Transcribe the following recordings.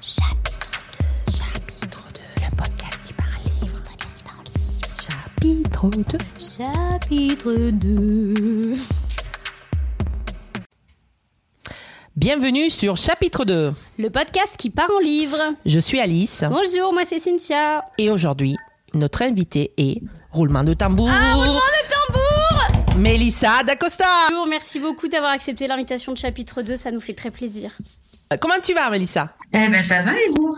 Chapitre 2. Chapitre 2. Le podcast qui parle livre. Le podcast qui parle livre. Chapitre 2. Chapitre 2. Bienvenue sur chapitre 2. Le podcast qui part en livre. Je suis Alice Bonjour, moi c'est Cynthia. et aujourd'hui, notre invité est roulement de tambour. Ah, roulement de tambour Mélissa D'Acosta. Bonjour, merci beaucoup d'avoir accepté l'invitation de chapitre 2, ça nous fait très plaisir. Euh, Comment tu vas, Mélissa Eh ben ça va et vous?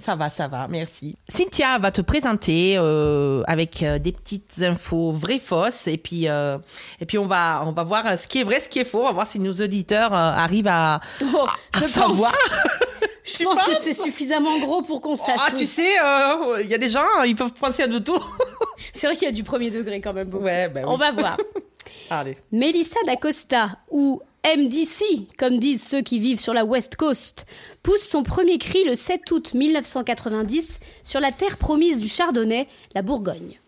Ça va, ça va, merci. Cynthia va te présenter euh, avec euh, des petites infos vraies, fausses, et puis euh, et puis on va on va voir ce qui est vrai, ce qui est faux. On va voir si nos auditeurs euh, arrivent à, Oh, à je savoir. je pense que c'est suffisamment gros pour qu'on sache. Ah, tu sais, euh, il y a des gens, ils peuvent penser à de tout. C'est vrai qu'il y a du premier degré quand même beaucoup. Ouais, oui. On va voir. Allez. Mélissa d'Acosta, ou MDC, comme disent ceux qui vivent sur la West Coast, pousse son premier cri le 7 août 1990 sur la terre promise du Chardonnay, la Bourgogne.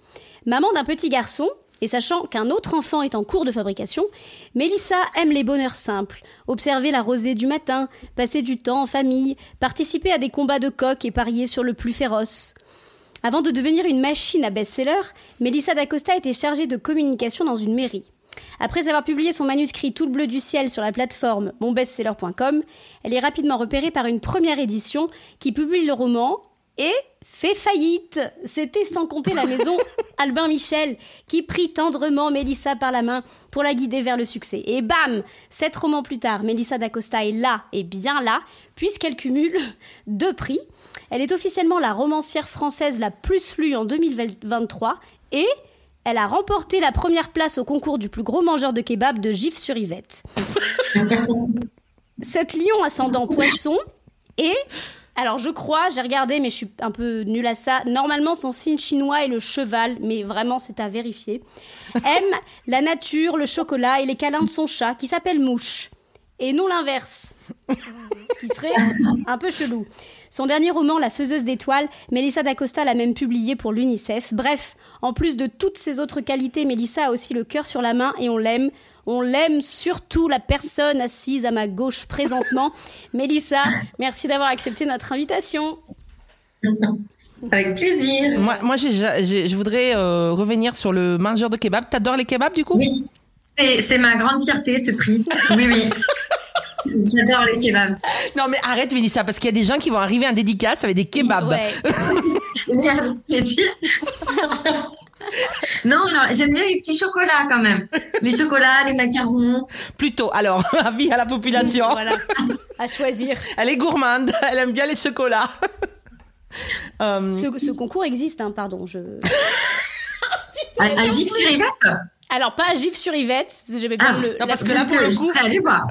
Maman d'un petit garçon, et sachant qu'un autre enfant est en cours de fabrication, Mélissa aime les bonheurs simples, observer la rosée du matin, passer du temps en famille, participer à des combats de coqs et parier sur le plus féroce. Avant de devenir une machine à best-seller, Mélissa d'Acosta était chargée de communication dans une mairie. Après avoir publié son manuscrit Tout le bleu du ciel sur la plateforme monbestseller.com, elle est rapidement repérée par une première édition qui publie le roman et fait faillite. C'était sans compter la maison Albin Michel qui prit tendrement Mélissa par la main pour la guider vers le succès. Et bam Sept romans plus tard, Mélissa d'Acosta est là et bien là, puisqu'elle cumule deux prix. Elle est officiellement la romancière française la plus lue en 2023 et elle a remporté la première place au concours du plus gros mangeur de kebab de Gif-sur-Yvette. Cette lion ascendant poisson et alors je crois, j'ai regardé mais je suis un peu nulle à ça. Normalement son signe chinois est le cheval, mais vraiment c'est à vérifier. Aime la nature, le chocolat et les câlins de son chat qui s'appelle Mouche et non l'inverse. Ce qui serait un peu chelou. Son dernier roman, La faiseuse d'étoiles, Mélissa d'Acosta l'a même publié pour l'UNICEF. Bref, en plus de toutes ses autres qualités, Mélissa a aussi le cœur sur la main et on l'aime. On l'aime surtout la personne assise à ma gauche présentement. Mélissa, merci d'avoir accepté notre invitation. Avec plaisir. Moi, moi je voudrais euh, revenir sur le mangeur de kebab. T'adores les kebabs du coup? Oui, c'est ma grande fierté ce prix. Oui, oui. J'adore les kebabs. Non mais arrête Mélissa, parce qu'il y a des gens qui vont arriver en dédicace avec des kebabs. Ouais. Non, alors, j'aime bien les petits chocolats quand même. Les chocolats, les macarons. Plutôt, alors, avis à la population. Voilà, à choisir. Elle est gourmande, elle aime bien les chocolats. Euh, Ce, ce concours existe, hein, pardon. Je... À, à Gif sur Yvette? Alors, pas à Gif sur Yvette, j'aimais bien Ah, le. non, parce que là, pour le je coup- serais allée voir.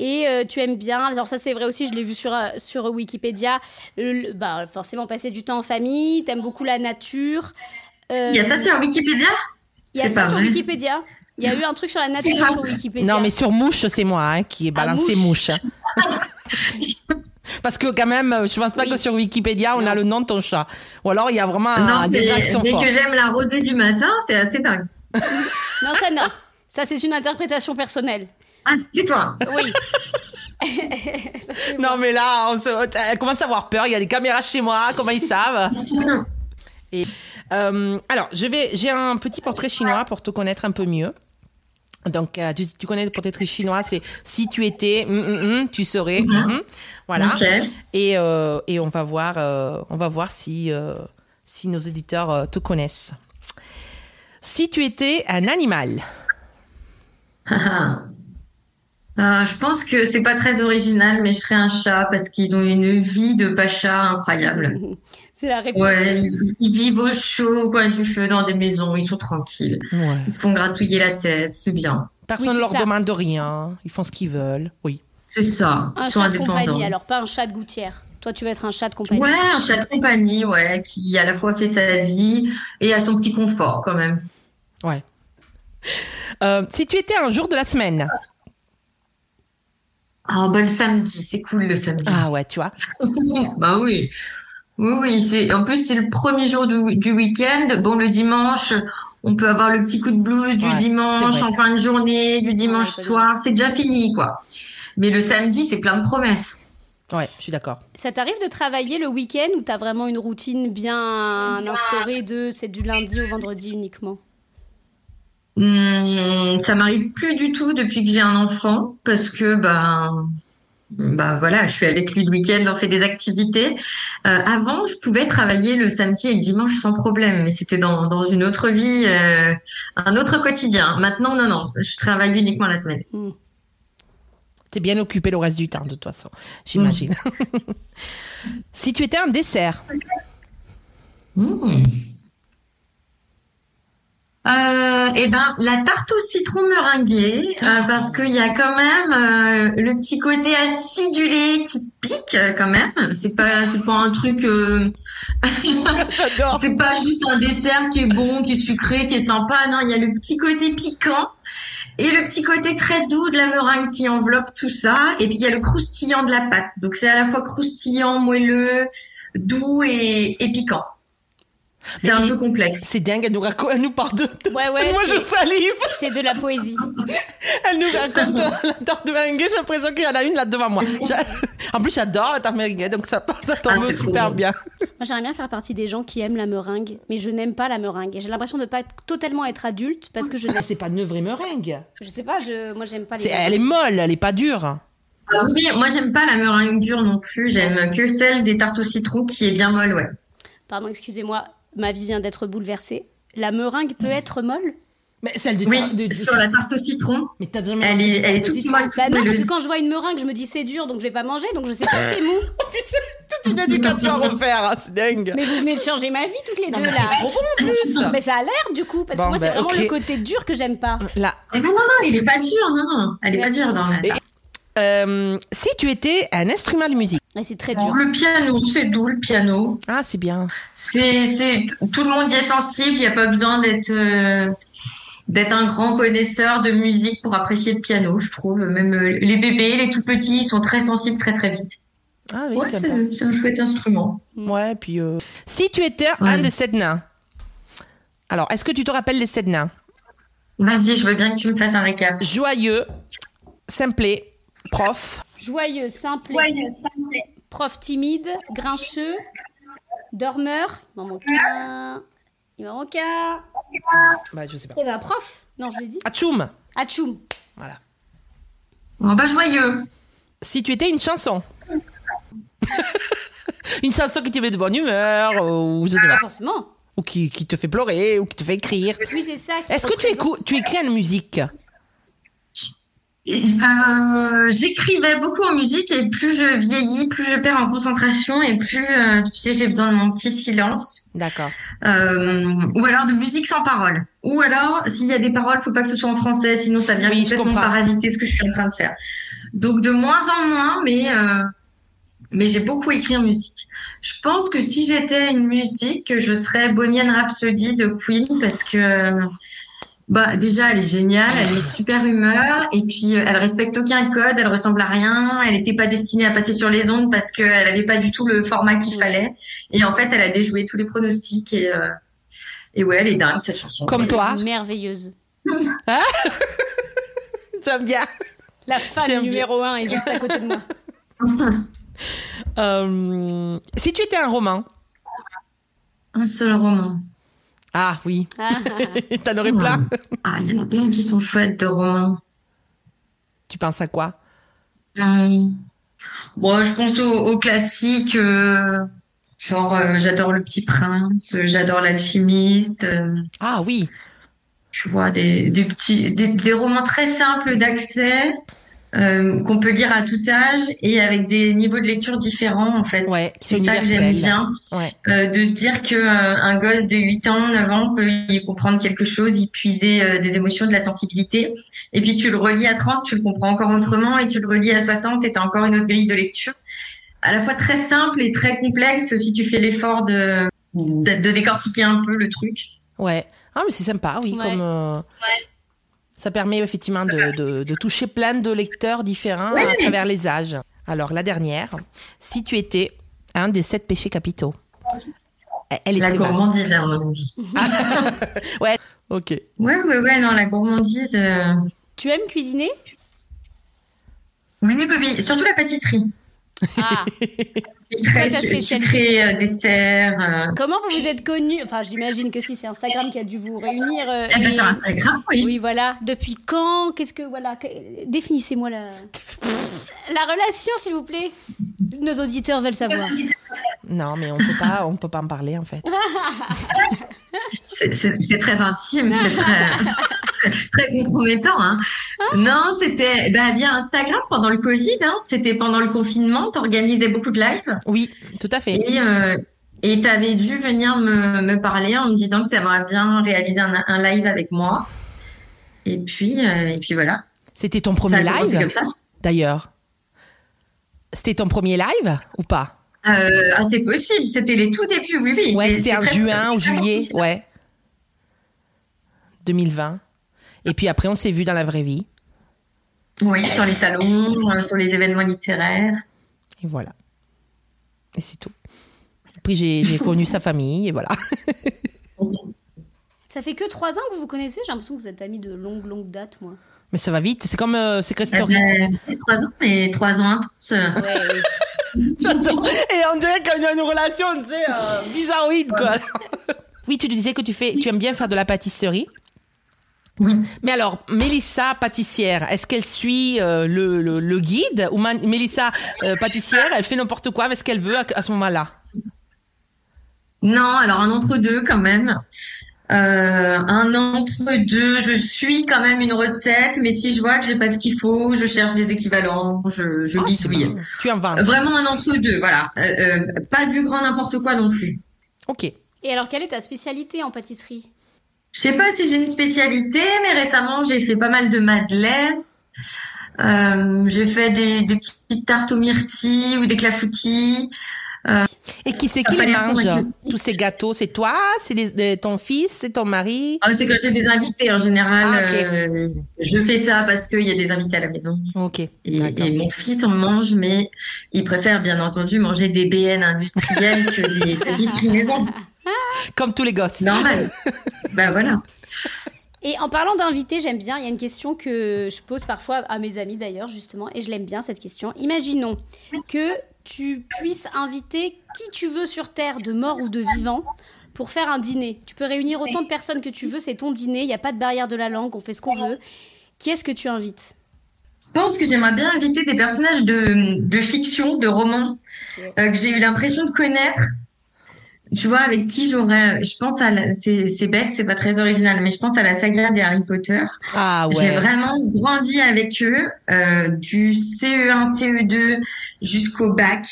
Et euh, tu aimes bien, alors ça c'est vrai aussi, je l'ai vu sur, euh, sur Wikipédia, le- bah, forcément passer du temps en famille, t'aimes beaucoup la nature. Euh, Il y a ça sur Wikipédia? il y a c'est ça sur vrai. Wikipédia. Il y a eu un truc sur la nature sur. Wikipédia. Non mais sur mouche, c'est moi hein, qui ai Ah, balancé mouche. mouche. Parce que quand même, je pense pas Oui. que sur Wikipédia, on Non. a le nom de ton chat. Ou alors il y a vraiment Non, des mais gens qui sont dès forts. que j'aime la rosée du matin, c'est assez dingue. Non, ça non. Ça c'est une interprétation personnelle. Ah, c'est toi. Oui. Non mais là, on se... elle commence à avoir peur, il y a des caméras chez moi, comment ils savent? Et, euh, alors, je vais, j'ai un petit portrait chinois pour te connaître un peu mieux. Donc, euh, tu, tu connais le portrait chinois, c'est si tu étais, hum, hum, hum, tu serais, hum. voilà. Et, euh, et on va voir, euh, on va voir si, euh, si nos éditeurs euh, te connaissent. Si tu étais un animal, Ah, je pense que c'est pas très original, mais je serais un chat parce qu'ils ont une vie de pacha incroyable. C'est la réponse. Ouais, ils, ils vivent au chaud, au coin du feu, dans des maisons, ils sont tranquilles. Ils se font gratouiller la tête, c'est bien. personne ne leur ça. demande rien, ils font ce qu'ils veulent. Oui. C'est ça, Un ils sont chat de indépendants. compagnie, alors pas un chat de gouttière. Toi, tu veux être un chat de compagnie. Ouais, un chat de compagnie, ouais, qui à la fois fait sa vie et a son petit confort quand même. Ouais. Euh, si tu étais un jour de la semaine, Ah, bah le samedi, c'est cool le samedi. ah ouais, tu vois. Bah oui. Oui, oui, c'est, en plus, c'est le premier jour du, du week-end. Bon, le dimanche, on peut avoir le petit coup de blues du Ouais, dimanche en fin de journée, du dimanche Ouais, soir. C'est déjà fini, quoi. Mais le samedi, c'est plein de promesses. Ouais, je suis d'accord. Ça t'arrive de travailler le week-end ou t'as vraiment une routine bien instaurée de c'est du lundi au vendredi uniquement? Hum, ça m'arrive plus du tout depuis que j'ai un enfant parce que ben bah voilà, je suis avec lui le week-end, on fait des activités. Euh, avant, je pouvais travailler le samedi et le dimanche sans problème, mais c'était dans, dans une autre vie, euh, un autre quotidien. Maintenant, non, non, je travaille uniquement la semaine. T'es bien occupé le reste du temps, de toute façon, j'imagine. si tu étais un dessert, Mmh. Euh, eh ben, la tarte au citron meringuée, euh, parce qu'il y a quand même euh, le petit côté acidulé qui pique euh, quand même. C'est pas, c'est pas un truc. euh, c'est pas juste un dessert qui est bon, qui est sucré, qui est sympa. Non, il y a le petit côté piquant et le petit côté très doux de la meringue qui enveloppe tout ça. Et puis il y a le croustillant de la pâte. Donc c'est à la fois croustillant, moelleux, doux et, et piquant. C'est un peu complexe. C'est dingue, elle nous, raconte, elle nous parle de... de- Ouais, ouais, Moi, je salive. C'est de la poésie. Elle nous raconte la tarte meringuée. J'ai l'impression qu'il y en a une là devant moi. En plus, j'adore la tarte meringuée, donc ça, ça tombe Ah, super bien. Moi, j'aimerais bien faire partie des gens qui aiment la meringue, mais je n'aime pas la meringue. Et j'ai l'impression de pas être- totalement être adulte parce que je n'aime. C'est pas une vraie meringue. Je sais pas, je, moi, j'aime pas les. C'est- Elle est molle, elle est pas dure. Ah oui, moi j'aime pas la meringue dure non plus. J'aime que celle des tartes au citron qui est bien molle, ouais. Pardon, excusez-moi, ma vie vient d'être bouleversée. La meringue peut être molle Mais celle de, Oui, de- de- sur la tarte au citron, Mais t'as jamais elle est, de elle est toute molle, toute Bah non, parce que quand je vois une meringue, je me dis c'est dur, donc je vais pas manger, donc je sais pas si c'est mou. toute une éducation à refaire, hein, c'est dingue. Mais vous venez de changer ma vie toutes les Non, deux mais là. c'est trop bon en plus. Mais ça a l'air du coup, parce Bon, que moi c'est bah, vraiment le côté dur que j'aime pas. Là, Eh ben non, non, il est pas dur, non, non. Elle est Merci. pas dure dans la Et- euh, si tu étais un instrument de musique. C'est très Bon, dur. Le piano, c'est doux, le piano. Ah, c'est bien. C'est, c'est, tout le monde y est sensible. Il n'y a pas besoin d'être, euh, d'être un grand connaisseur de musique pour apprécier le piano, je trouve. Même euh, les bébés, les tout petits, ils sont très sensibles très très vite. Ah oui, Ouais, c'est, c'est un chouette instrument. Ouais, puis euh, si tu étais un des sept nains. Alors, est-ce que tu te rappelles les sept nains? Vas-y, je veux bien que tu me fasses un récap. Joyeux, simplet, prof. Joyeux, simple, prof timide, grincheux, dormeur. Il m'en manque un. Il m'en manque un. Bah, je sais pas. Eh ben, prof. Non, je l'ai dit. Atchoum. Atchoum. Voilà. On va joyeux. Si tu étais une chanson. une chanson qui te met de bonne humeur, ou je sais Pas pas. forcément. Ou qui, qui te fait pleurer, ou qui te fait écrire. Oui, c'est ça. Est-ce que tu, écoutes, tu écris en musique? Euh, j'écrivais beaucoup en musique et plus je vieillis, plus je perds en concentration et plus, euh, tu sais, j'ai besoin de mon petit silence. D'accord. Euh, ou alors de musique sans parole. Ou alors, s'il y a des paroles, faut pas que ce soit en français, sinon ça vient Oui, complètement parasiter ce que je suis en train de faire. Donc de moins en moins, mais euh, mais j'ai beaucoup écrit en musique. Je pense que si j'étais une musique, je serais Bohemian Rhapsody de Queen parce que bah déjà elle est géniale, elle met de super humeur et puis euh, elle respecte aucun code, elle ressemble à rien, elle n'était pas destinée à passer sur les ondes parce qu'elle avait pas du tout le format qu'il fallait et en fait elle a déjoué tous les pronostics et euh, et ouais elle est dingue cette chanson. Comme toi. Merveilleuse. J'aime bien. La fan bien. numéro un est juste à côté de moi. Euh, si tu étais un roman. Un seul roman. Ah oui, t'en aurais plein. Ah il y en a plein qui sont chouettes de romans. Tu penses à quoi? Hum. Bon, je pense aux, aux classiques, euh, genre euh, j'adore Le Petit Prince, euh, j'adore L'Alchimiste, euh, Ah oui. tu vois, des, des petits, des, des romans très simples d'accès euh, qu'on peut lire à tout âge et avec des niveaux de lecture différents en fait. Ouais, C'est ça que j'aime bien, Ouais. euh, de se dire que euh, un gosse de 8 ans, 9 ans peut y comprendre quelque chose, y puiser euh, des émotions, de la sensibilité. Et puis tu le relis à 30, tu le comprends encore autrement, et tu le relis à 60, et t'as encore une autre grille de lecture. À la fois très simple et très complexe si tu fais l'effort de, de, de décortiquer un peu le truc. Ouais. Ah, mais c'est sympa, oui. Ouais. Comme, euh, Ça permet effectivement de, de- de toucher plein de lecteurs différents à travers les âges. Alors, la dernière. Si tu étais un des sept péchés capitaux. Elle est La gourmandise, à mon avis. Ok. Ouais, ouais, ouais, non, la gourmandise. euh, tu aimes cuisiner? Oui, oui, oui, surtout la pâtisserie. Ah, Très sucré, euh, dessert. euh. comment vous vous êtes connus Enfin, j'imagine que si c'est Instagram qui a dû vous réunir. euh, Eh ben, sur Instagram, oui. Oui, voilà. Depuis quand? Qu'est-ce que voilà que- Définissez-moi la la relation, s'il vous plaît. Nos auditeurs veulent savoir. Non, mais on peut pas, on peut pas en parler en fait. C'est très intime, c'est très, très compromettant. Hein. Non, c'était bah, via Instagram pendant le Covid. Hein. C'était pendant le confinement. Tu organisais beaucoup de lives. Oui, tout à fait. Et euh, tu avais dû venir me, me parler en me disant que tu aimerais bien réaliser un, un live avec moi. Et puis, euh, et puis voilà. C'était ton premier live, comme ça. d'ailleurs. C'était ton premier live ou pas? Euh, ah, c'est possible. C'était les tout débuts, oui, oui. Ouais, c'était en juin ou juillet, ouais. 2020. Et puis après, on s'est vu dans la vraie vie. Oui, sur les salons, euh, sur les événements littéraires. Et voilà. Et c'est tout. Puis j'ai connu sa famille et voilà. Ça fait que trois ans que vous vous connaissez J'ai l'impression que vous êtes amis de longue, longue date, moi. Mais ça va vite. C'est comme euh, Secret Story. c'est trois ans, et trois ans intenses. Ouais, oui. J'adore. Et on dirait qu'on a une relation, tu sais, euh, bizarroïde, quoi. oui, tu disais que tu fais, tu aimes bien faire de la pâtisserie. Oui. Mais alors, Mélissa pâtissière, est-ce qu'elle suit euh, le, le, le guide ou Ma- Mélissa euh, pâtissière, elle fait n'importe quoi avec ce qu'elle veut à, à ce moment-là? Non, alors un entre-deux quand même. Euh, un entre-deux, je suis quand même une recette, mais si je vois que j'ai pas ce qu'il faut, je cherche des équivalents, je, je Ah, c'est bidouille. Tu. Vraiment un entre-deux, voilà. Euh, euh, pas du grand n'importe quoi non plus. Ok. Et alors, quelle est ta spécialité en pâtisserie? Je sais pas si j'ai une spécialité, mais récemment j'ai fait pas mal de madeleines. Euh, j'ai fait des, des petites tartes aux myrtilles ou des clafoutis. Et qui c'est qui les mange? Tous ces gâteaux, c'est toi? C'est ton fils? C'est ton mari? Ah, c'est quand j'ai des invités en général. Ah, euh, je fais ça parce qu'il y a des invités à la maison. Ok. Et mon fils en mange, mais il préfère bien entendu manger des BN industriels que des pâtisseries maison. Comme tous les gosses. Normal. bah voilà. Et en parlant d'invités, j'aime bien, il y a une question que je pose parfois à mes amis d'ailleurs, justement, et je l'aime bien cette question. Imaginons que tu puisses inviter qui tu veux sur Terre, de mort ou de vivant, pour faire un dîner. Tu peux réunir autant de personnes que tu veux, c'est ton dîner, il n'y a pas de barrière de la langue, on fait ce qu'on veut. Qui est-ce que tu invites? Je pense que j'aimerais bien inviter des personnages de, de fiction, de romans, euh, que j'ai eu l'impression de connaître. Tu vois, avec qui j'aurais. Je pense à. la- C'est c'est bête, c'est pas très original, mais je pense à la saga des Harry Potter. Ah J'ai ouais. vraiment grandi avec eux, euh, du CE1, CE2 jusqu'au bac.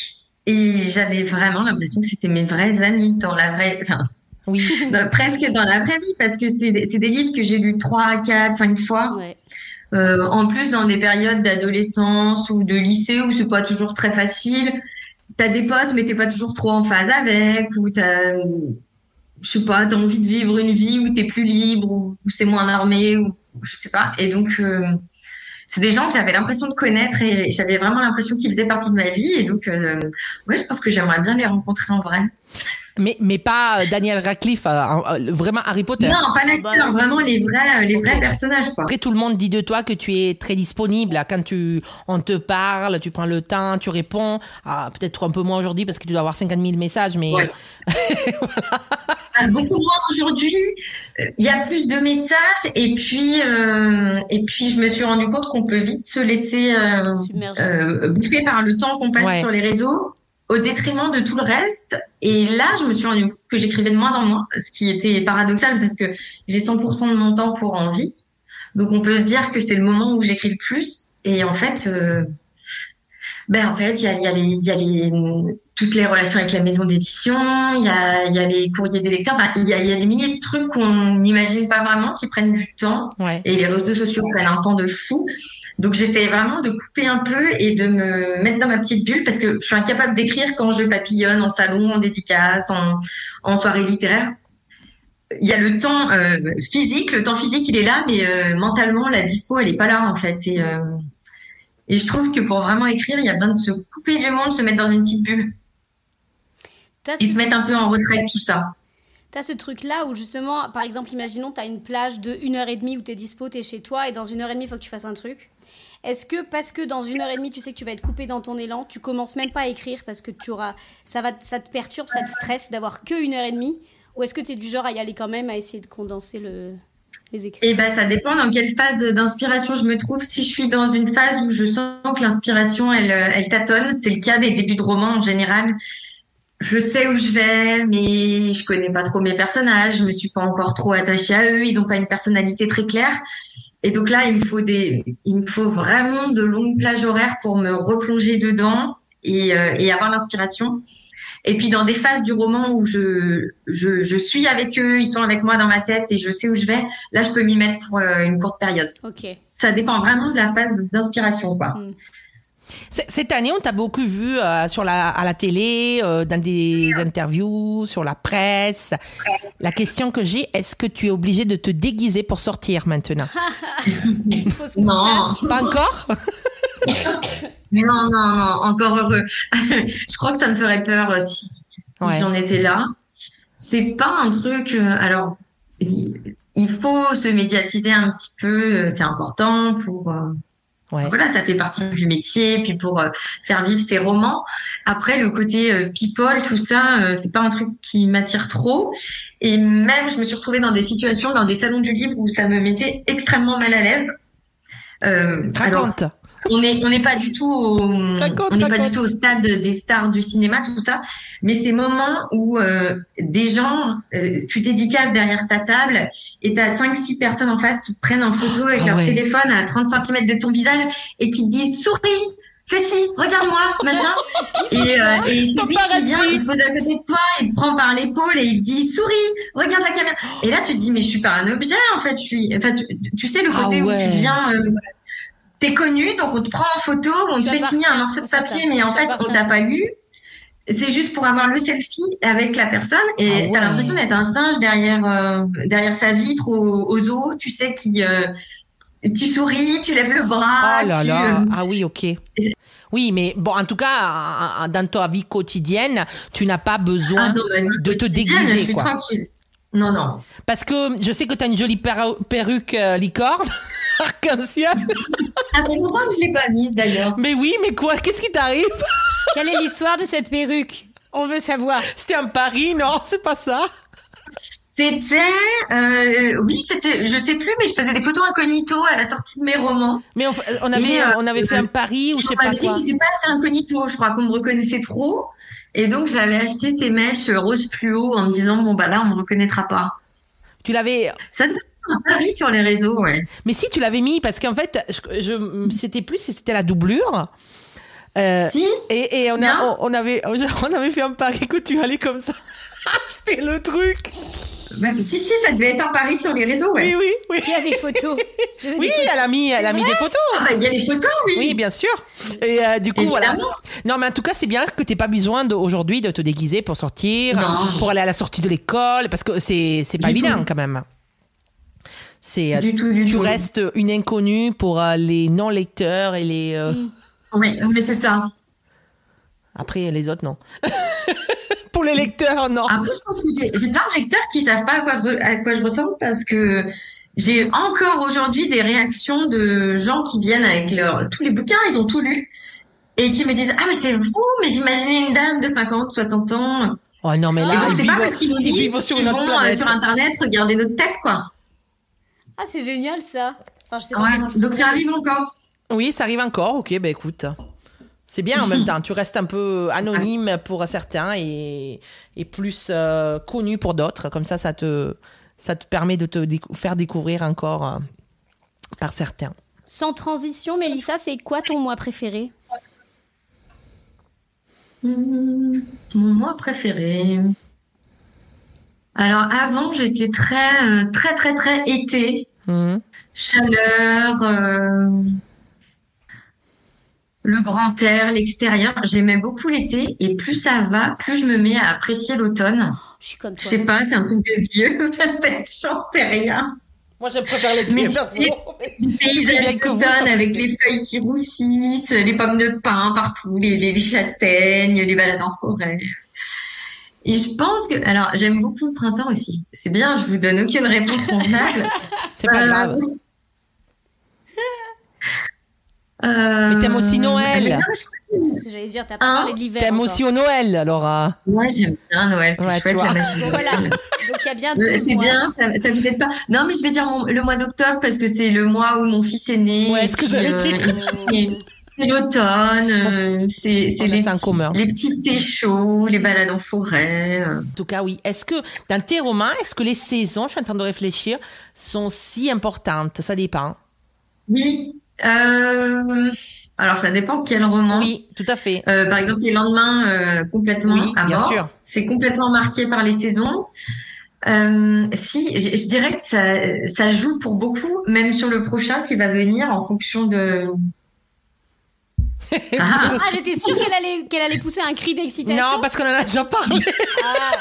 Et j'avais vraiment l'impression que c'était mes vrais amis dans la vraie, enfin, Oui. dans- presque dans la vraie vie, parce que c'est des, c'est des livres que j'ai lus trois, quatre, cinq fois. Ouais. Euh, en plus, dans des périodes d'adolescence ou de lycée où c'est pas toujours très facile. T'as des potes, mais t'es pas toujours trop en phase avec, ou t'as, je sais pas, t'as envie de vivre une vie où t'es plus libre, ou, où c'est moins normé, ou je sais pas. Et donc, euh, c'est des gens que j'avais l'impression de connaître et j'avais vraiment l'impression qu'ils faisaient partie de ma vie. Et donc, euh, ouais, je pense que j'aimerais bien les rencontrer en vrai. Mais, mais pas euh, Daniel Radcliffe, euh, euh, vraiment Harry Potter. Non, pas l'acteur, Bah, vraiment les vrais, les vrais personnages, quoi. Après, tout le monde dit de toi que tu es très disponible. là, Quand tu, on te parle, tu prends le temps, tu réponds. Ah, Peut-être un peu moins aujourd'hui parce que tu dois avoir 50 000 messages, mais Ouais. Ah, beaucoup moins aujourd'hui. Il y a plus de messages et puis euh, et puis je me suis rendu compte qu'on peut vite se laisser euh, euh, bouffer par le temps qu'on passe Ouais. sur les réseaux au détriment de tout le reste. Et là, je me suis rendu compte que j'écrivais de moins en moins, ce qui était paradoxal parce que j'ai 100% de mon temps pour envie. Donc on peut se dire que c'est le moment où j'écris le plus. Et en fait, euh, ben en fait, il y a, les, toutes les relations avec la maison d'édition, il y a, il y a les courriers des lecteurs, enfin, il y a, il y a des milliers de trucs qu'on n'imagine pas vraiment, qui prennent du temps. ouais. Et les réseaux sociaux prennent un temps de fou. Donc j'essaie vraiment de couper un peu et de me mettre dans ma petite bulle parce que je suis incapable d'écrire quand je papillonne en salon, en dédicace, en, en soirée littéraire. Il y a le temps euh, physique, le temps physique il est là, mais euh, mentalement la dispo elle est pas là en fait. Et, euh, et je trouve que pour vraiment écrire, il y a besoin de se couper du monde, se mettre dans une petite bulle Ce- se mettre un peu en retrait de tout ça. T'as ce truc-là où justement, par exemple, imaginons, t'as une plage de 1h30 où t'es dispo, t'es chez toi, et dans une heure et demie, il faut que tu fasses un truc. Est-ce que parce que dans une heure et demie, tu sais que tu vas être coupé dans ton élan, tu commences même pas à écrire parce que tu auras, ça va, ça te perturbe, ça te stresse d'avoir que une heure et demie, ou est-ce que tu es du genre à y aller quand même, à essayer de condenser le, les écrits? Et ben ça dépend dans quelle phase d'inspiration je me trouve. Si je suis dans une phase où je sens que l'inspiration elle, euh, elle tâtonne, c'est le cas des débuts de romans en général. Je sais où je vais, mais je connais pas trop mes personnages. Je me suis pas encore trop attachée à eux. Ils ont pas une personnalité très claire. Et donc là, il me faut des, il me faut vraiment de longues plages horaires pour me replonger dedans et, euh, et avoir l'inspiration. Et puis dans des phases du roman où je, je, je, suis avec eux, ils sont avec moi dans ma tête et je sais où je vais, là je peux m'y mettre pour euh, une courte période. Ok. Ça dépend vraiment de la phase d'inspiration, quoi. Mm. Cette année, on t'a beaucoup vu euh, sur la, à la télé, euh, dans des interviews, sur la presse. La question que j'ai, est-ce que tu es obligé de te déguiser pour sortir maintenant? Non. Pas encore? Non, non, non, encore heureux. je crois que ça me ferait peur euh, si, si Ouais. j'en étais là. C'est pas un truc. euh, alors, il faut se médiatiser un petit peu. euh, C'est important pour. Ouais. Voilà, ça fait partie du métier, puis pour euh, faire vivre ses romans. Après, le côté euh, people, tout ça, euh, c'est pas un truc qui m'attire trop. Et même, je me suis retrouvée dans des situations, dans des salons du livre où ça me mettait extrêmement mal à l'aise. Euh, alors, Raconte. On est on n'est pas du tout au Raconte, on n'est pas du tout au stade des stars du cinéma tout ça. Mais ces moments où euh, des gens euh, tu dédicaces derrière ta table et t'as cinq six personnes en face qui te prennent en photo avec Ah leur ouais. téléphone à 30 cm de ton visage et qui te disent souris fais ci regarde-moi machin. Et, euh, et celui qui vient il se pose à côté de toi il te prend par l'épaule et il te dit souris regarde la caméra. Et là tu te dis mais je suis pas un objet en fait je suis enfin tu, tu sais le Ah côté ouais. où tu viens euh, t'es connu, donc on te prend en photo, on te fait signer un morceau de papier, ça. mais en fait, on t'a pas lu. C'est juste pour avoir le selfie avec la personne et Ah ouais. t'as l'impression d'être un singe derrière euh, derrière sa vitre aux, aux os, tu sais qui euh, tu souris, tu lèves le bras, Oh là tu, là. euh, Ah oui, ok. Oui, mais bon, en tout cas, dans ta vie quotidienne, tu n'as pas besoin ah, de te déguiser, Je suis quoi. tranquille. Non, non. Parce que je sais que tu as une jolie perru- perruque euh, licorne, arc-en-ciel. Ça fait longtemps que je l'ai pas mise d'ailleurs. Mais oui, mais quoi? Qu'est-ce qui t'arrive? Quelle est l'histoire de cette perruque? On veut savoir. C'était un pari Non, c'est pas ça. C'était, euh, oui, c'était, je sais plus, mais je faisais des photos incognito à la sortie de mes romans. Mais on, on avait, Et, euh, on avait fait un pari ou je on sais pas m'avait dit quoi. que j'étais pas assez incognito. Je crois qu'on me reconnaissait trop. Et donc, j'avais acheté ces mèches rose fluo en me disant, bon, bah là, on me reconnaîtra pas. Tu l'avais. Ça devait être un pari sur les réseaux, ouais. Mais si tu l'avais mis, parce qu'en fait, je, je c'était plus si c'était la doublure. Euh, Si, et, et on, a, Bien. on, on avait, on avait fait un pari que tu allais comme ça acheter le truc. Bah, si, si, ça devait être un pari sur les réseaux, ouais. Oui, oui, oui. Il y a des photos. Des Oui, photos. elle a mis, elle a mis des photos. Ah, bah, il y a les photos, oui. Oui, bien sûr. Et euh, du coup, voilà. Évidemment. Non, mais en tout cas, c'est bien que tu pas besoin aujourd'hui de te déguiser pour sortir, Non. pour aller à la sortie de l'école, parce que c'est c'est pas Du évident tout. quand même. C'est euh, Du tout, du tu tout. restes une inconnue pour euh, les non lecteurs et les euh, Oui, mais c'est ça. après les autres non. pour les lecteurs non. Après, je pense que j'ai plein de lecteurs qui savent pas à quoi, je à quoi je ressemble parce que j'ai encore aujourd'hui des réactions de gens qui viennent avec leur, tous les bouquins, ils ont tout lu. Et qui me disent, ah, mais c'est vous, mais j'imaginais une dame de 50, 60 ans. Oh non mais Et là donc, ils c'est pas parce qu'ils nous disent sur qu'ils vont euh, sur Internet regarder notre tête, quoi. Ah, c'est génial ça. Enfin, je sais pas Ouais, comment je donc ça arrive encore. Oui, ça arrive encore. Ok, ben écoute. C'est bien en même temps. Tu restes un peu anonyme pour certains et, et plus euh, connu pour d'autres. Comme ça, ça te, ça te permet de te décou- faire découvrir encore euh, par certains. Sans transition, Mélissa, c'est quoi ton mois préféré? Hmm, Mon mois préféré. Alors avant, j'étais très, euh, très, très, très été. Mhm. Chaleur, euh, le grand air, l'extérieur. J'aimais beaucoup l'été et plus ça va, plus je me mets à apprécier l'automne. Je suis comme Je toi. sais pas, c'est un truc de vieux, peut-être, j'en sais rien. Moi, je préfère les Mais pieds, tu perso. sais- Le bien paysage que vous, d'automne avec les feuilles qui roussissent, les pommes de pin partout, les, les, les châtaignes, les balades en forêt. Et je pense que, alors, j'aime beaucoup le printemps aussi. C'est bien, je vous donne aucune réponse convenable. C'est pas Euh, grave. Euh, Mais t'aimes aussi Noël. J'allais dire, t'as pas Hein parlé de l'hiver. T'aimes aussi au Noël, alors. hein Moi, j'aime bien Noël, c'est Ouais, chouette, la magie. Voilà. Donc il y a bien Euh, 12 C'est bien, ça, ça vous aide pas. Non, mais je vais dire mon- le mois d'octobre parce que c'est le mois où mon fils est né. Ouais, ce que j'allais euh, dire. c'est- l'automne, euh, c'est les, les petits thés chauds, les balades en forêt. euh. En tout cas, oui. Est-ce que dans tes romans, est-ce que les saisons, je suis en train de réfléchir, sont si importantes? Ça dépend. Oui. Euh, alors, ça dépend quel roman. Oui, tout à fait. Euh, par exemple, les lendemains euh, complètement Oui, à bien mort. sûr. C'est complètement marqué par les saisons. Euh, si, je, je dirais que ça, ça joue pour beaucoup, même sur le prochain qui va venir en fonction de. Ah, Ah, j'étais sûre qu'elle allait, qu'elle allait pousser un cri d'excitation. Non, parce qu'on en a déjà parlé. Ah,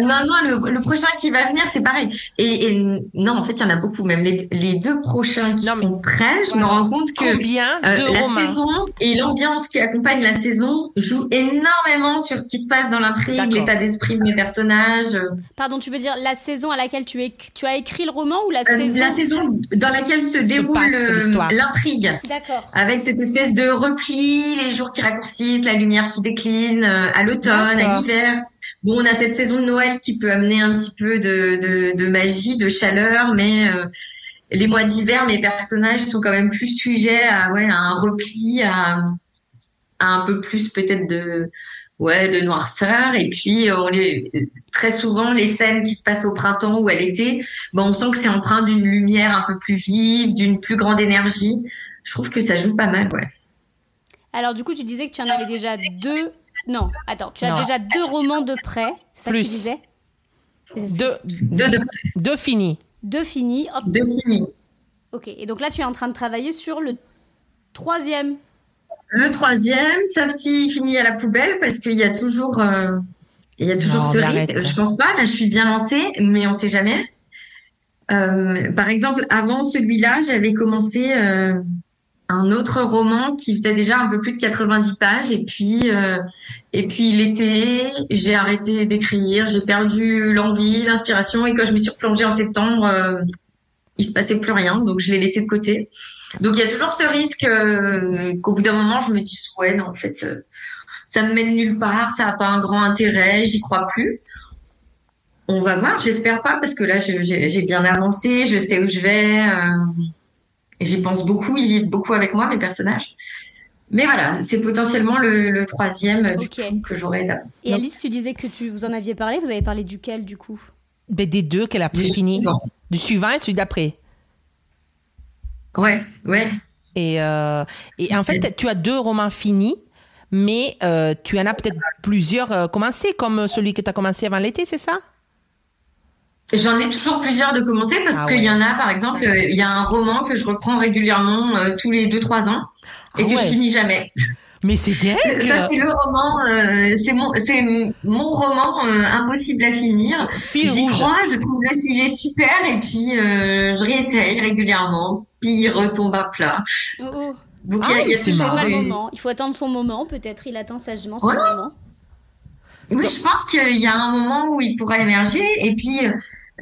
non, non, le, le prochain qui va venir, c'est pareil. Et, et non, en fait, il y en a beaucoup. Même les, les deux prochains qui Non, mais- sont prêts, je me rends compte que Combien Euh, de la saison et l'ambiance qui accompagne la saison jouent énormément sur ce qui se passe dans l'intrigue, l'état d'esprit de mes personnages. pardon, tu veux dire la saison à laquelle tu, es, tu as écrit le roman ou la Euh, saison la saison dans laquelle se déroule passe euh, l'intrigue, D'accord. avec cette espèce de repli, les jours qui raccourcissent, la lumière qui décline, euh, à l'automne, à l'hiver. Bon, on a cette saison de Noël qui peut amener un petit peu de, de, magie, de chaleur, mais euh, les mois d'hiver, mes personnages sont quand même plus sujets à, ouais, un repli, à, à un peu plus peut-être de ouais de noirceur et puis euh, on les très souvent les scènes qui se passent au printemps ou à l'été ben on sent que c'est empreint d'une lumière un peu plus vive d'une plus grande énergie je trouve que ça joue pas mal ouais Alors du coup, tu disais que tu en avais déjà deux. Non, attends, tu as Non. déjà deux romans de près. C'est ça que tu Plus. disais Deux, deux de deux finis. Deux finis. Hop. deux finis Ok. Et donc là, tu es en train de travailler sur le troisième. le troisième sauf s'il finit à la poubelle parce qu'il y a toujours euh, il y a toujours Non, ce risque arrête. je pense pas là je suis bien lancée mais on sait jamais Euh, par exemple, avant celui-là, j'avais commencé euh, un autre roman qui faisait déjà un peu plus de 90 pages. Et puis euh, et puis l'été, j'ai arrêté d'écrire, j'ai perdu l'envie, l'inspiration et quand je me suis replongée en septembre, euh, il se passait plus rien, donc je l'ai laissé de côté. Donc il y a toujours ce risque euh, qu'au bout d'un moment, je me dise ouais, non, en fait, ça, ça me mène nulle part, ça a pas un grand intérêt, j'y crois plus. On va voir, j'espère pas, parce que là, j'ai bien avancé, je sais où je vais, euh, et j'y pense beaucoup, ils vivent beaucoup avec moi, mes personnages. Mais voilà, c'est potentiellement le, le troisième du Ok. coup, que j'aurai là. Et. Alice, tu disais que tu vous en aviez parlé. Vous avez parlé duquel du coup? Ben, des deux qu'elle a plus fini. Du suivant et celui d'après. Ouais, ouais. Et, euh, et en fait, tu as deux romans finis, mais euh, tu en as peut-être plusieurs euh, commencés, comme celui que tu as commencé avant l'été, c'est ça? J'en ai toujours plusieurs de commencer parce Ah qu'il ouais. y en a, par exemple, euh, il y a un roman que je reprends régulièrement euh, tous les deux trois ans et Ah que je finis jamais. Mais c'est dingue Ça, c'est le roman, euh, c'est mon, c'est mon roman euh, impossible à finir. J'y rouge. crois, je trouve le sujet super et puis euh, je réessaye régulièrement, puis il retombe à plat. Oh, oh. Donc Ah il y a- il y a, toujours moment. Faut attendre son moment. Peut-être il attend sagement son moment. Oui, je pense qu'il y a un moment où il pourra émerger et puis euh,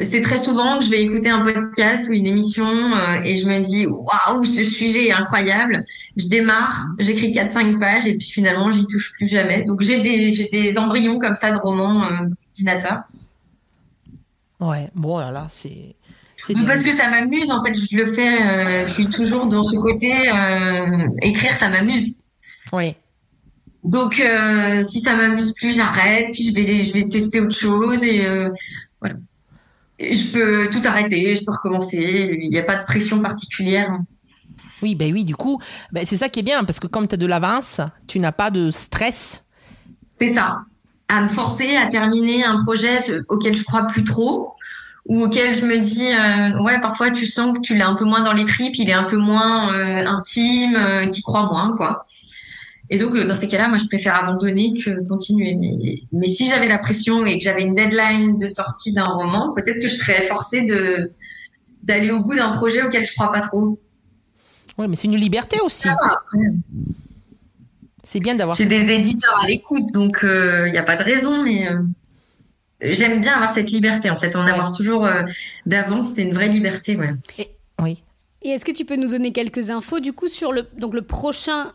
c'est très souvent que je vais écouter un podcast ou une émission euh, et je me dis waouh ce sujet est incroyable. Je démarre, j'écris 4-5 pages et puis finalement j'y touche plus jamais. Donc j'ai des j'ai des embryons comme ça de romans euh, d'ordinateur. Ouais, bon, là, c'est. Parce que ça m'amuse, en fait, je le fais, euh, je suis toujours dans ce côté, écrire, ça m'amuse. Oui. Donc, euh, si ça m'amuse plus, j'arrête, puis je vais, je vais tester autre chose et euh, voilà. Et je peux tout arrêter, je peux recommencer, il n'y a pas de pression particulière. Oui, ben oui, du coup, ben c'est ça qui est bien, parce que comme tu as de l'avance, tu n'as pas de stress. C'est ça. À me forcer à terminer un projet auquel je crois plus trop, ou auquel je me dis, euh, ouais, parfois tu sens que tu l'as un peu moins dans les tripes, il est un peu moins intime, tu crois moins, quoi. Et donc, euh, dans ces cas-là, moi, je préfère abandonner que continuer. Mais, mais si j'avais la pression et que j'avais une deadline de sortie d'un roman, peut-être que je serais forcée de d'aller au bout d'un projet auquel je crois pas trop. Oui, mais c'est une liberté aussi. Ah, C'est bien d'avoir. J'ai des éditeurs à l'écoute, donc il n'y a pas de raison, mais euh, j'aime bien avoir cette liberté. En fait, en Ouais. avoir toujours euh, d'avance, c'est une vraie liberté. Ouais. Et- Oui. Et est-ce que tu peux nous donner quelques infos du coup sur le, donc le prochain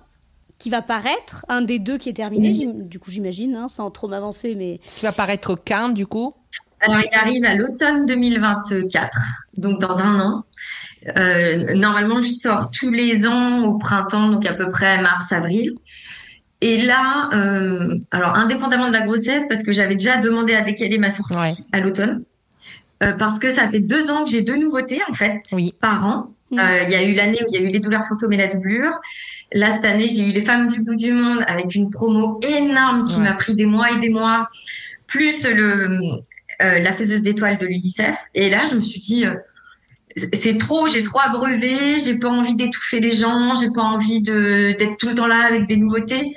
qui va paraître, un des deux qui est terminé, du coup j'imagine, hein, sans trop m'avancer, mais Tu vas paraître au Cannes, du coup? Alors, il arrive à l'automne 2024, donc dans un an. Euh, normalement, je sors tous les ans au printemps, donc à peu près mars-avril. Et là, euh, alors indépendamment de la grossesse, parce que j'avais déjà demandé à décaler ma sortie Ouais. à l'automne, euh, parce que ça fait deux ans que j'ai deux nouveautés en fait Oui. par an. Mm. Euh, Il y a eu l'année où il y a eu les douleurs fantômes et la doublure. Là, cette année, j'ai eu les femmes du bout du monde avec une promo énorme qui Ouais. m'a pris des mois et des mois, plus le euh, la faiseuse d'étoiles de l'UNICEF. Et là, je me suis dit, euh, c'est trop, j'ai trop abreuvé, j'ai pas envie d'étouffer les gens, j'ai pas envie de d'être tout le temps là avec des nouveautés.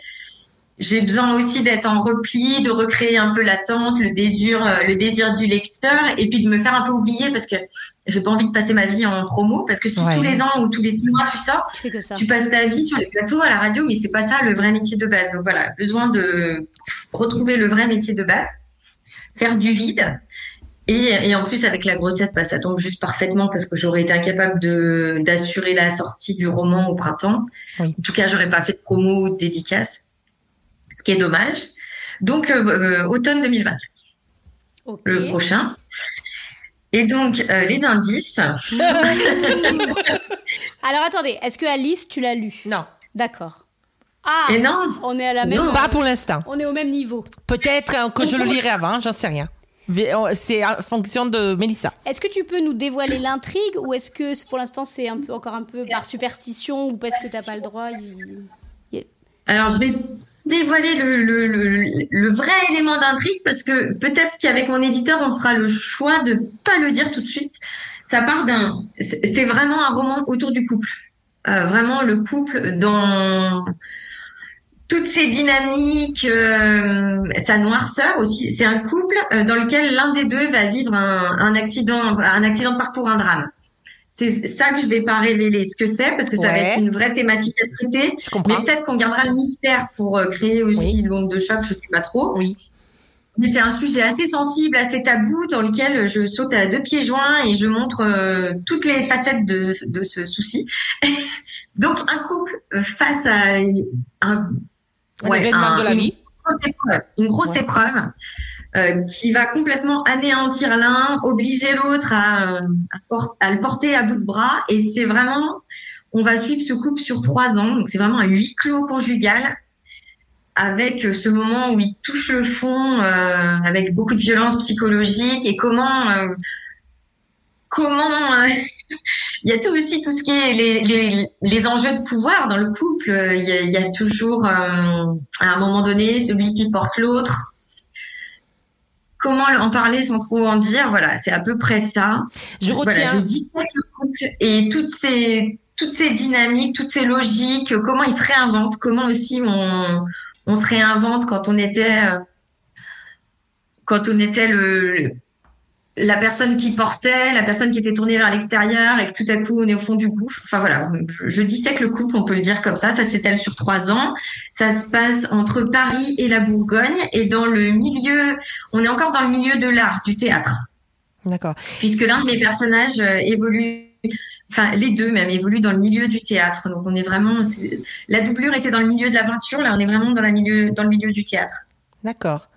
J'ai besoin aussi d'être en repli, de recréer un peu l'attente, le désir, euh, le désir du lecteur, et puis de me faire un peu oublier parce que j'ai pas envie de passer ma vie en promo, parce que si Ouais. tous les ans ou tous les six mois tu sors, tu passes ta vie sur les plateaux à la radio, mais c'est pas ça le vrai métier de base. Donc voilà, besoin de retrouver le vrai métier de base, faire du vide. Et, et en plus, avec la grossesse, bah, ça tombe juste parfaitement parce que j'aurais été incapable de d'assurer la sortie du roman au printemps. Oui. En tout cas, j'aurais pas fait de promo ou de dédicace, ce qui est dommage. Donc, euh, euh, automne 2020, Ok. le prochain. Et donc, euh, les indices. Alors attendez, est-ce que Alice, tu l'as lu? Non, D'accord. Ah, Et non, on est à la même. Non. pas pour l'instant. On est au même niveau. Peut-être euh, que je le lirai avant, j'en sais rien. Euh, C'est en fonction de Mélissa. Est-ce que tu peux nous dévoiler l'intrigue ou est-ce que pour l'instant c'est encore un peu par superstition ou parce que t'as pas le droit il- Alors, je vais dévoiler le, le, le, le vrai élément d'intrigue parce que peut-être qu'avec mon éditeur, on fera le choix de pas le dire tout de suite. Ça part d'un, c'est vraiment un roman autour du couple. Euh, vraiment le couple dans toutes ces dynamiques, euh, sa noirceur aussi. C'est un couple euh, dans lequel l'un des deux va vivre un, un accident, un accident de parcours, un drame. C'est ça que je vais pas révéler ce que c'est parce que ça va être une vraie thématique à traiter. Je comprends. Mais peut-être qu'on gardera le mystère pour euh, créer aussi l'onde de choc, je sais pas trop. Oui. Mais c'est un sujet assez sensible, assez tabou, dans lequel je saute à deux pieds joints et je montre euh, toutes les facettes de, de ce souci. Donc un couple face à un, Un ouais, événement un- de la une vie. grosse épreuve, une grosse Ouais. épreuve qui va complètement anéantir l'un, obliger l'autre à, por- à le porter à bout de bras. Et c'est vraiment, on va suivre ce couple sur trois ans. Donc c'est vraiment un huis clos conjugal avec euh, ce moment où il touche le fond, euh, avec beaucoup de violence psychologique et comment euh, comment euh, il y a tout aussi tout ce qui est les, les, les enjeux de pouvoir dans le couple. Euh, Il y a, il y a toujours euh, à un moment donné celui qui porte l'autre. Comment en parler sans trop en dire Voilà, c'est à peu près ça. Je Voilà, retiens. je dissèque le couple et toutes ces toutes ces dynamiques, toutes ces logiques, comment ils se réinventent, comment aussi on on se réinvente quand on était euh, quand on était le la personne qui portait, la personne qui était tournée vers l'extérieur et que tout à coup on est au fond du gouffre. Enfin voilà, je, je dissèque le couple, on peut le dire comme ça. Ça s'étale sur trois ans. Ça se passe entre Paris et la Bourgogne et dans le milieu, on est encore dans le milieu de l'art, du théâtre D'accord. puisque l'un de mes personnages euh, évolue, enfin les deux même évoluent dans le milieu du théâtre. Donc on est vraiment, c'est- la doublure était dans le milieu de la peinture, là on est vraiment dans, la milieu, dans le milieu du théâtre. D'accord.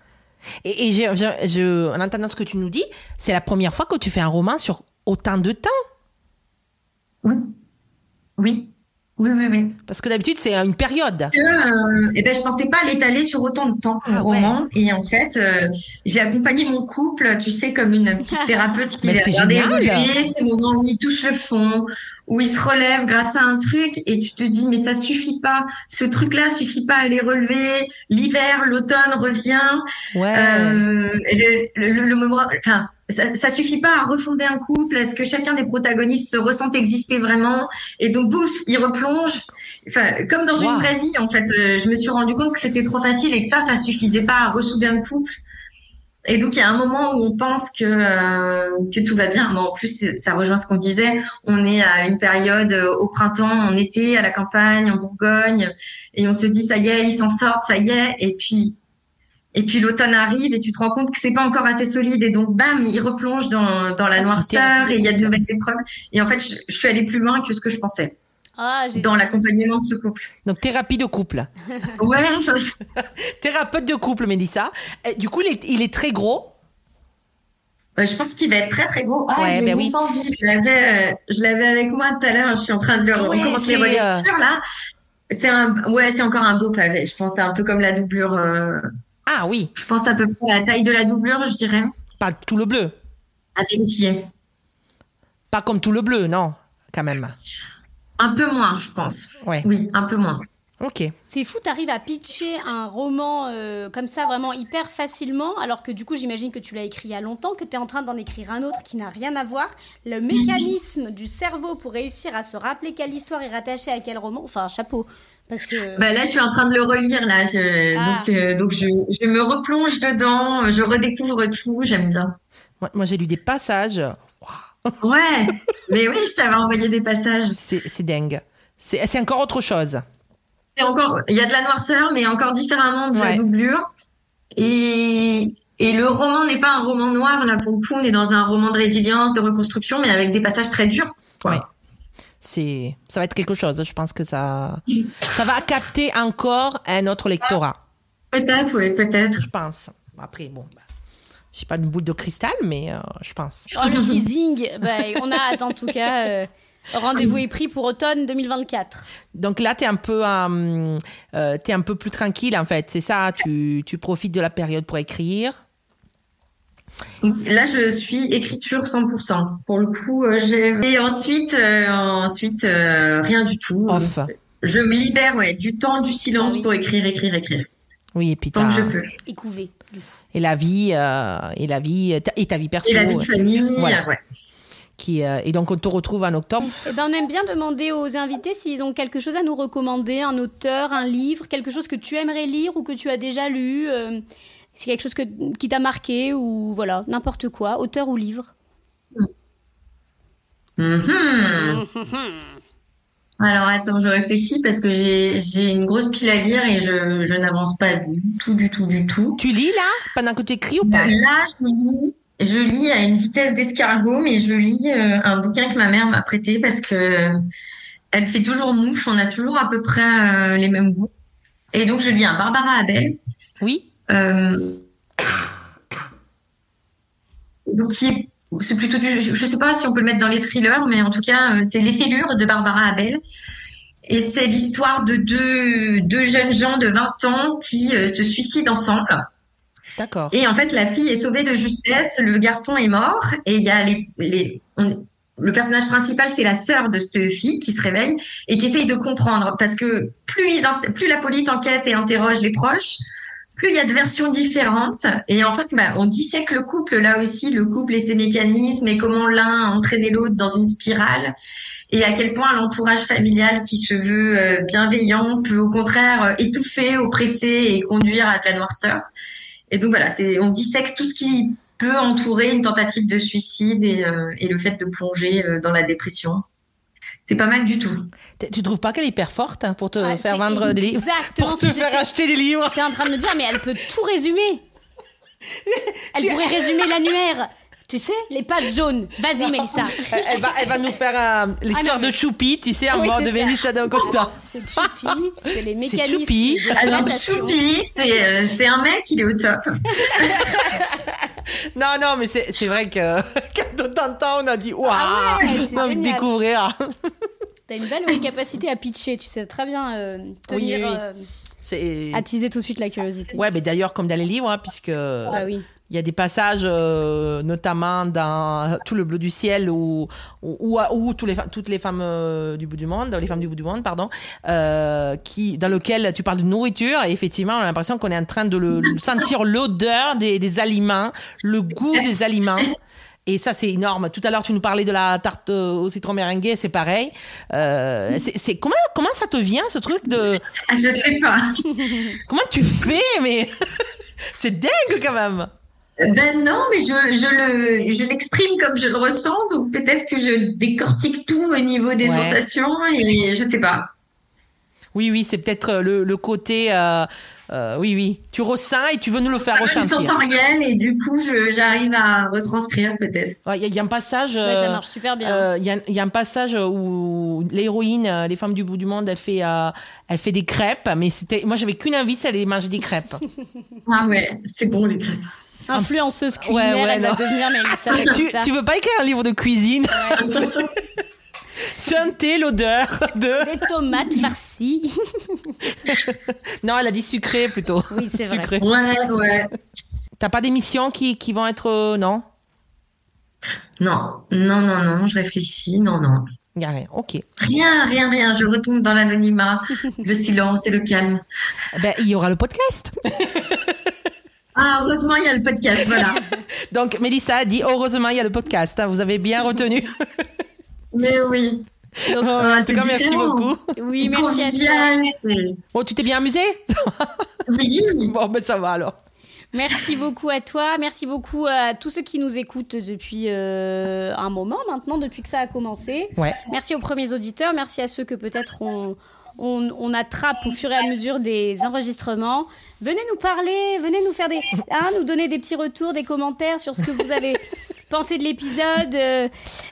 Et, en entendant ce que tu nous dis, c'est la première fois que tu fais un roman sur autant de temps. Oui, oui, oui, oui. oui. Parce que d'habitude, c'est une période. Que, euh, eh ben, je pensais pas l'étaler sur autant de temps, Ah le ouais. roman. Et en fait, euh, j'ai accompagné mon couple, tu sais, comme une petite thérapeute qui les génial. évoluer, ces moments où il touche le fond, où il se relève grâce à un truc, et tu te dis, mais ça suffit pas. Ce truc-là suffit pas à les relever. L'hiver, l'automne revient. Ouais. Euh, le, le, le- le moment- enfin, ça, ça suffit pas à refonder un couple. Est-ce que chacun des protagonistes se ressent exister vraiment Et donc, bouf, il replonge. Enfin, comme dans Wow. une vraie vie, en fait, euh, je me suis rendu compte que c'était trop facile et que ça, ça suffisait pas à ressouder un couple. Et donc, il y a un moment où on pense que euh, que tout va bien. Bon, en plus, ça rejoint ce qu'on disait. On est à une période euh, au printemps, en été, à la campagne, en Bourgogne, et on se dit ça y est, ils s'en sortent, ça y est. Et puis Et puis l'automne arrive et tu te rends compte que c'est pas encore assez solide et donc bam, il replonge dans, dans la Ah, noirceur et il y a de nouvelles épreuves. Et en fait, je, je suis allée plus loin que ce que je pensais Ah, dans l'accompagnement de ce couple. Donc, thérapie de couple. Ouais, Thérapeute de couple, Mélissa. Et du coup, il est, il est très gros? Euh, je pense qu'il va être très très gros. Ah, Ouais, il est ben oui. 800 vues. Je l'avais, euh, je l'avais avec moi tout à l'heure. Je suis en train de le Ah ouais, les euh, relectures là. C'est un, ouais, c'est encore un beau pavé. Je pense c'est un peu comme la doublure. euh, Ah oui, je pense à peu près à la taille de la doublure, je dirais. pas tout le bleu. À vérifier. Pas comme tout le bleu, non, quand même. Un peu moins, je pense. Ouais. Oui, un peu moins. Ok. C'est fou, t'arrives à pitcher un roman euh, comme ça vraiment hyper facilement, alors que du coup j'imagine que tu l'as écrit il y a longtemps, que tu es en train d'en écrire un autre qui n'a rien à voir. Le mécanisme du cerveau pour réussir à se rappeler quelle histoire est rattachée à quel roman, enfin chapeau. Parce que... Bah là, je suis en train de le relire là. Je, Ah. Donc, euh, donc je, je me replonge dedans. Je redécouvre tout. J'aime bien. Moi, moi, j'ai lu des passages. Waouh, Ouais. Mais oui, je t'avais envoyé des passages. C'est c'est dingue. C'est c'est encore autre chose. C'est encore, il y a de la noirceur, mais encore différemment de la doublure. Et, et le roman n'est pas un roman noir, là, pour le coup, on est dans un roman de résilience, de reconstruction, mais avec des passages très durs. quoi. Ouais. C'est ça va être quelque chose. Je pense que ça ça va capter encore un autre lectorat. Peut-être, oui, peut-être. Je pense. Après, bon, bah, j'ai pas une boule de cristal, mais euh, je pense. Oh, le teasing, bah, on a hâte en tout cas. euh, Rendez-vous est pris pour automne 2024. Donc là, tu es un peu, euh, euh, t'es un peu plus tranquille en fait. C'est ça. Tu, tu profites de la période pour écrire. Là, je suis écriture 100%. Pour le coup, euh, j'ai... Et ensuite, euh, ensuite euh, rien du tout. Off. Je me libère, ouais, du temps, du silence Ah oui. pour écrire, écrire, écrire. Oui, et puis Tant que je peux. Et coup. et la vie euh, et la vie et ta- et vie perso Et la vie de famille, Voilà. ouais. qui euh, et donc on te retrouve en octobre. Eh ben, on aime bien demander aux invités s'ils ont quelque chose à nous recommander, un auteur, un livre, quelque chose que tu aimerais lire ou que tu as déjà lu. euh, c'est quelque chose que, qui t'a marqué ou voilà, n'importe quoi, auteur ou livre? Mhm. Alors attends, je réfléchis parce que j'ai j'ai une grosse pile à lire et je, je n'avance pas du tout, du tout, du tout. Tu lis là? Pendant que tu écris ou pas? Là, je lis, je lis à une vitesse d'escargot, mais je lis euh, un bouquin que ma mère m'a prêté parce que elle fait toujours mouche, on a toujours à peu près euh, les mêmes goûts. Et donc je lis un Barbara Abel. Oui. Euh, donc c'est plutôt du, je, je sais pas si on peut le mettre dans les thrillers, mais en tout cas euh, c'est Les de Barbara Abel. Et c'est l'histoire de deux, deux jeunes gens de 20 ans qui euh, se suicident ensemble. D'accord. Et en fait, la fille est sauvée de justesse, le garçon est mort, et il y a les, les on- le personnage principal, c'est la sœur de cette fille qui se réveille et qui essaye de comprendre, parce que plus, ils en- plus la police enquête et interroge les proches, plus il y a de versions différentes. Et en fait, bah, on dissèque le couple là aussi, le couple et ses mécanismes, et comment l'un a entraîné l'autre dans une spirale, et à quel point l'entourage familial qui se veut euh, bienveillant peut au contraire euh, étouffer, oppresser et conduire à de la noirceur. Et donc voilà, c'est on dissèque tout ce qui peut entourer une tentative de suicide et, euh, et le fait de plonger euh, dans la dépression. C'est pas mal du tout. Tu trouves pas qu'elle est hyper forte hein, pour te Ouais, faire vendre des livres exactement Pour te faire acheter des livres T'es en train de me dire, mais elle peut tout résumer. Elle pourrait résumer l'annuaire. Tu sais, les pages jaunes. Vas-y, Mélissa. elle, va, elle va nous faire euh, l'histoire Ah mais- de Choupi, tu sais, en Oui, ça. Mélissa D'Acosta. C'est Choupi, c'est les mécanismes Choupi. de Alors l'adaptation. Choupi, c'est euh, c'est un mec, il est au top. Non, non, mais c'est c'est vrai que quand on t'entend, on a dit Waouh, Ah on a envie de découvrir. T'as une belle capacité à pitcher, tu sais très bien euh, tenir, Oui, oui. euh, C'est. attiser tout de suite la curiosité. Ouais, mais d'ailleurs, comme dans les livres, hein, puisque Ah oui. il y a des passages, euh, notamment dans Tout le bleu du ciel, où, où, où tous les, fa- toutes les femmes euh, du bout du monde, les femmes du bout du monde, pardon, euh, qui, dans lequel tu parles de nourriture, et effectivement, on a l'impression qu'on est en train de le sentir l'odeur des, des aliments, le goût des aliments. Et ça, c'est énorme. Tout à l'heure, tu nous parlais de la tarte euh, au citron meringuée, c'est pareil. Euh, c'est, c'est- comment, comment ça te vient, ce truc de. Ah, Je sais pas. Comment tu fais, mais. c'est dingue quand même! Ben non, mais je, je le je l'exprime comme je le ressens, donc peut-être que je décortique tout au niveau des Ouais. sensations et je sais pas. Oui, oui, c'est peut-être euh, le, le côté. euh, euh, oui, oui. Tu ressens et tu veux nous le faire Je suis ressentir. sensorielle et du coup, je- j'arrive à retranscrire peut-être. Ouais, Il y, a- il y a un passage. Ouais, ça euh, marche super bien. euh, Il y, a, il y a un passage où l'héroïne, les femmes du bout du monde, elle fait, euh, elle fait des crêpes, mais c'était, moi j'avais qu'une envie, c'est aller manger des crêpes. Ah ouais, c'est bon les crêpes. Influenceuse culinaire, ouais, elle va devenir Mélissa tu, tu veux pas écrire un livre de cuisine Sentez l'odeur de. Des tomates farcies. Non, elle a dit sucré plutôt. Oui, c'est vrai. Sucré. Ouais, ouais. T'as pas d'émissions qui, qui vont être. euh, non? Non, non, non, non, je réfléchis, non, non. Il a rien. Ok. Rien, rien, rien. Je retombe dans l'anonymat, le silence et le calme. Eh Ben, il y aura le podcast. Ah, heureusement, il y a le podcast, voilà. Donc, Mélissa a dit heureusement, il y a le podcast. hein, vous avez bien retenu. Mais oui. Donc, Oh, en tout cas, merci différent. beaucoup. oui, merci à toi. Bon, tu t'es bien amusé? Oui, Bon, ben ça va alors. Merci beaucoup à toi. Merci beaucoup à tous ceux qui nous écoutent depuis euh, un moment maintenant, depuis que ça a commencé. Ouais. Merci aux premiers auditeurs. Merci à ceux que peut-être on, on, on attrape au fur et à mesure des enregistrements. Venez nous parler, venez nous faire des, hein, nous donner des petits retours, des commentaires sur ce que vous avez pensé de l'épisode. Euh,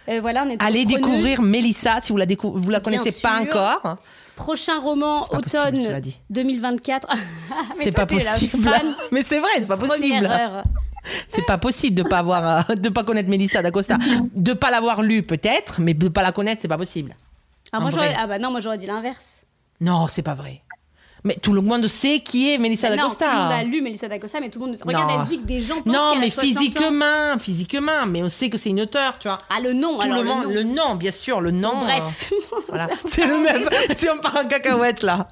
euh, voilà, on est Allez découvrir Mélissa si vous la, décou- vous la Bien connaissez pas encore. Prochain roman possible, automne cela dit. 2024. Ah, mais C'est pas possible. Mais c'est vrai, c'est pas possible. C'est pas possible de pas avoir, euh, de pas connaître Mélissa d'Acosta, de pas l'avoir lu peut-être, mais de pas la connaître, c'est pas possible. Ah, moi, ah bah non, moi j'aurais dit l'inverse. Non, c'est pas vrai. Mais tout le monde sait qui est Mélissa Non, tout d'Acosta. le monde a lu Mélissa d'Acosta, mais tout le monde. Regarde, Non. elle dit que des gens pensent Non, qu'elle a mais 60 ans. physiquement, physiquement, mais on sait que c'est une auteure, tu vois. Ah, le nom, Tout alors le nom. le nom, bien sûr, le nom. Bref. euh, voilà. c'est le même. Si on part en cacahuète là.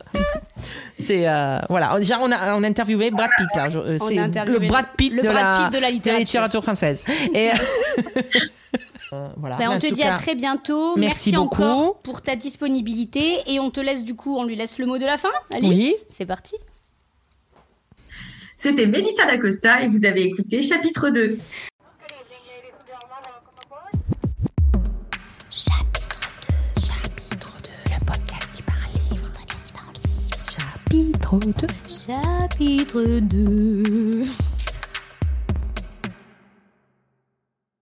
C'est euh, voilà. Déjà, on a, on a interviewé Brad Pitt là. Je- euh, On C'est le Brad Pitt, le de, Brad la, Pitt de la littérature. française. Et euh, voilà. Mais on te dit cas, à très bientôt. merci beaucoup. encore pour ta disponibilité. Et on te laisse du coup, on lui laisse le mot de la fin. Alice, Oui. c'est parti. c'était Mélissa D'Acosta et vous avez écouté chapitre 2. Chapitre 2. Chapitre 2. Le podcast qui parle livre. Le podcast qui parle livre. Chapitre 2. Chapitre 2.